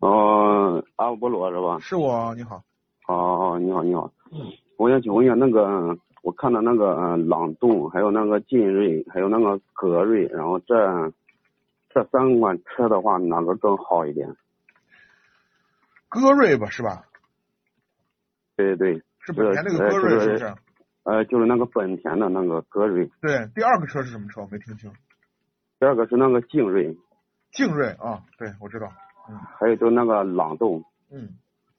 哦，阿波罗是吧？是我，你好。哦，你好，你好。嗯。我想请问一下，那个我看到那个朗动，还有那个劲锐，还有那个格瑞，然后这这三款车的话，哪个更好一点？格瑞吧，是吧？对对对。是本田那个格瑞是不是？呃，就是那个本田的那个格瑞。对，第二个车是什么车？我没听清。第二个是那个劲锐。劲锐啊，对，我知道。嗯，还有就那个朗动，嗯，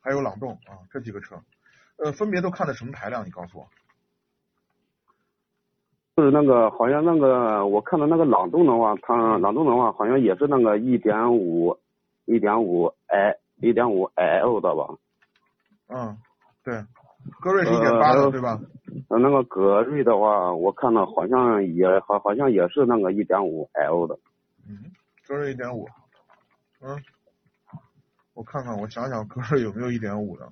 还有朗动啊，这几个车，呃，分别都看的什么排量？你告诉我。就是那个，好像那个，我看到那个朗动的话，它朗动的话，好像也是那个一点五，一点五 i，一点五 l 的吧？嗯，对，格瑞是一点八的，对吧？呃，那个格瑞的话，我看到好像也好，好像也是那个一点五 l 的。嗯，格瑞一点五，嗯。我看看，我想想，格瑞有没有一点五的？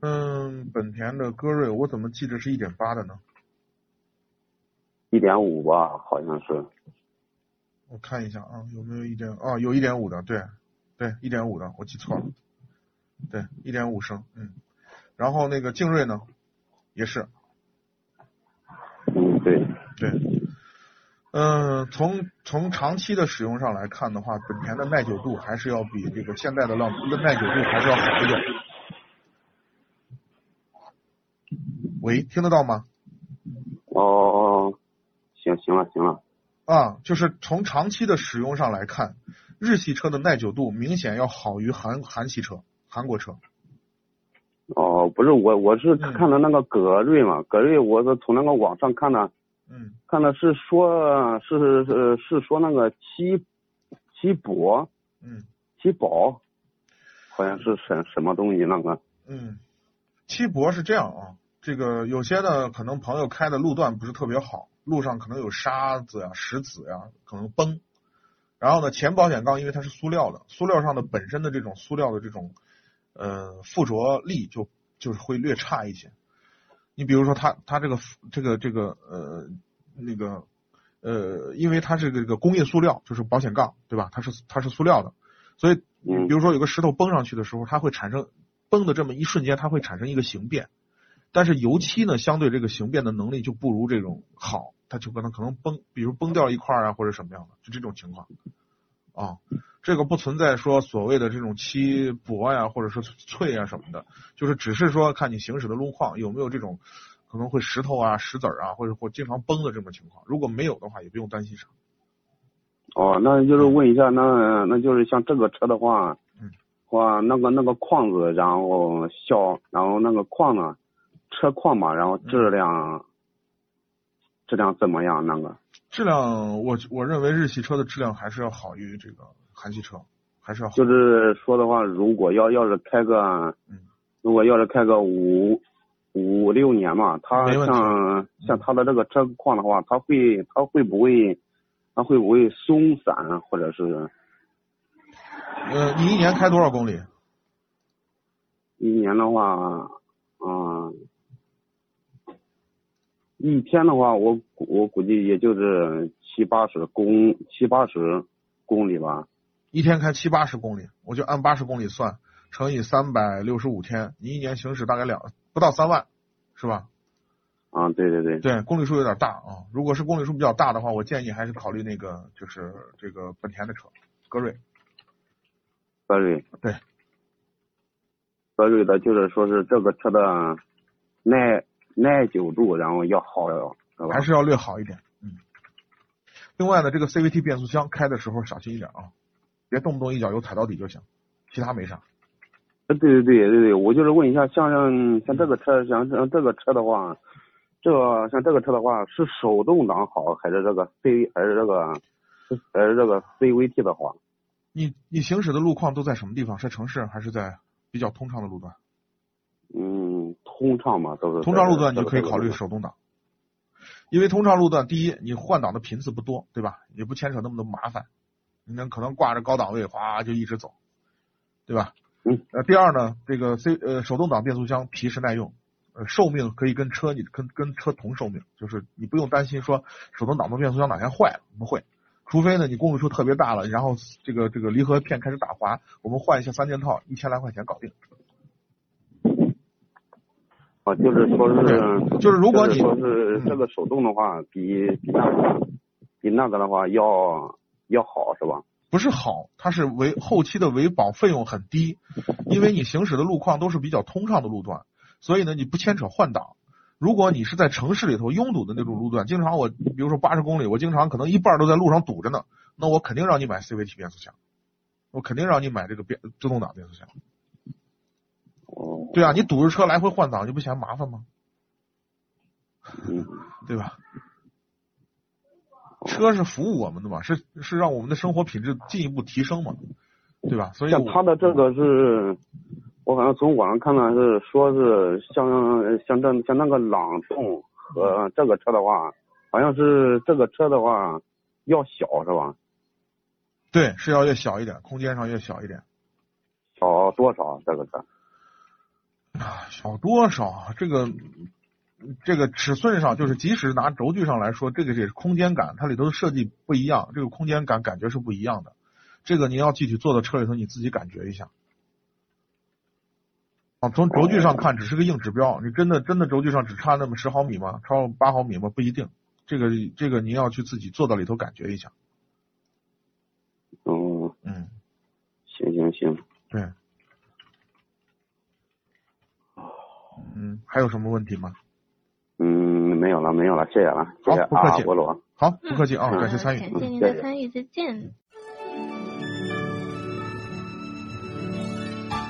嗯，本田的格瑞，我怎么记得是一点八的呢？一点五吧，好像是。我看一下啊，有没有一点？啊，有一点五的，对，对，一点五的，我记错了。对，一点五升，嗯。然后那个劲锐呢，也是。嗯，对。对。嗯，从从长期的使用上来看的话，本田的耐久度还是要比这个现在的浪的耐久度还是要好一点。喂，听得到吗？哦哦，行行了行了。啊，就是从长期的使用上来看，日系车的耐久度明显要好于韩韩系车、韩国车。哦，不是我，我是看的那个格瑞嘛，格瑞我是从那个网上看的。嗯，看的是说，是是是说那个七七博，嗯，七宝，好像是什什么东西那个。嗯，七博是这样啊，这个有些呢可能朋友开的路段不是特别好，路上可能有沙子呀、石子呀，可能崩。然后呢，前保险杠因为它是塑料的，塑料上的本身的这种塑料的这种呃附着力就就是会略差一些。你比如说，它它这个这个这个呃那个呃，因为它是这个工业塑料，就是保险杠，对吧？它是它是塑料的，所以比如说有个石头崩上去的时候，它会产生崩的这么一瞬间，它会产生一个形变。但是油漆呢，相对这个形变的能力就不如这种好，它就可能可能崩，比如崩掉一块啊，或者什么样的，就这种情况啊。这个不存在说所谓的这种漆薄呀，或者是脆啊什么的，就是只是说看你行驶的路况有没有这种可能会石头啊、石子儿啊，或者或经常崩的这种情况。如果没有的话，也不用担心啥。哦，那就是问一下，那那就是像这个车的话，嗯，话那个那个框子，然后小，然后那个框呢，车况嘛，然后质量质量怎么样？那个质量，我我认为日系车的质量还是要好于这个。韩系车还是要就是说的话，如果要要是开个，嗯，如果要是开个五五六年嘛，他像像他的这个车况的话，他会他会不会他会不会松散或者是？呃，你一年开多少公里？一年的话，嗯，一天的话，我我估计也就是七八十公七八十公里吧。一天开七八十公里，我就按八十公里算，乘以三百六十五天，你一年行驶大概两不到三万，是吧？啊，对对对。对，公里数有点大啊。如果是公里数比较大的话，我建议还是考虑那个，就是这个本田的车，格瑞。格瑞。对。格瑞的就是说是这个车的耐耐久度，然后要好，是吧？还是要略好一点。嗯。另外呢，这个 CVT 变速箱开的时候小心一点啊，别动不动一脚油踩到底就行，其他没啥。呃，对对对对对，我就是问一下，像像像这个车，像像这个车的话，这个像这个车的话，是手动挡好，还是这个 C 还是这个还是这个 CVT 的好？你你行驶的路况都在什么地方？是城市还是在比较通畅的路段？嗯，通畅嘛，都是。通畅路段你就可以考虑手动挡，因为通畅路段，第一你换挡的频次不多，对吧？也不牵扯那么多麻烦，你能可能挂着高档位，哗就一直走，对吧？嗯。呃，第二呢，这个 C 呃手动挡变速箱皮实耐用，呃寿命可以跟车你跟跟车同寿命，就是你不用担心说手动挡的变速箱哪天坏了，不会。除非呢，你公里数特别大了，然后这个这个离合片开始打滑，我们换一下三件套，一千来块钱搞定。啊，就是说是，就是如果你说是这个手动的话，比比那个比那个的话要要好是吧？不是好，它是维后期的维保费用很低，因为你行驶的路况都是比较通畅的路段，所以呢你不牵扯换挡。如果你是在城市里头拥堵的那种路段，经常我比如说八十公里，我经常可能一半都在路上堵着呢，那我肯定让你买 CVT 变速箱，我肯定让你买这个变自动挡变速箱。哦。对啊，你堵着车来回换挡，你不嫌麻烦吗？嗯。对吧？车是服务我们的嘛，是是让我们的生活品质进一步提升嘛，对吧？所以像他的这个是。我好像从网上看到是说是像像这像那个朗动和这个车的话，好像是这个车的话要小是吧？对，是要越小一点，空间上越小一点。小多少这个车？啊，小多少？这个这个尺寸上，就是即使拿轴距上来说，这个也是空间感，它里头的设计不一样，这个空间感感觉是不一样的。这个你要具体坐到车里头，你自己感觉一下。啊，从轴距上看只是个硬指标，你真的真的轴距上只差那么十毫米吗？超八毫米吗？不一定，这个这个您要去自己坐到里头感觉一下。哦，嗯，行行行，对，嗯，还有什么问题吗？嗯，没有了，没有了，谢谢了，谢谢啊，菠萝，好，不客气啊，感谢参与，感谢您的参与，再见。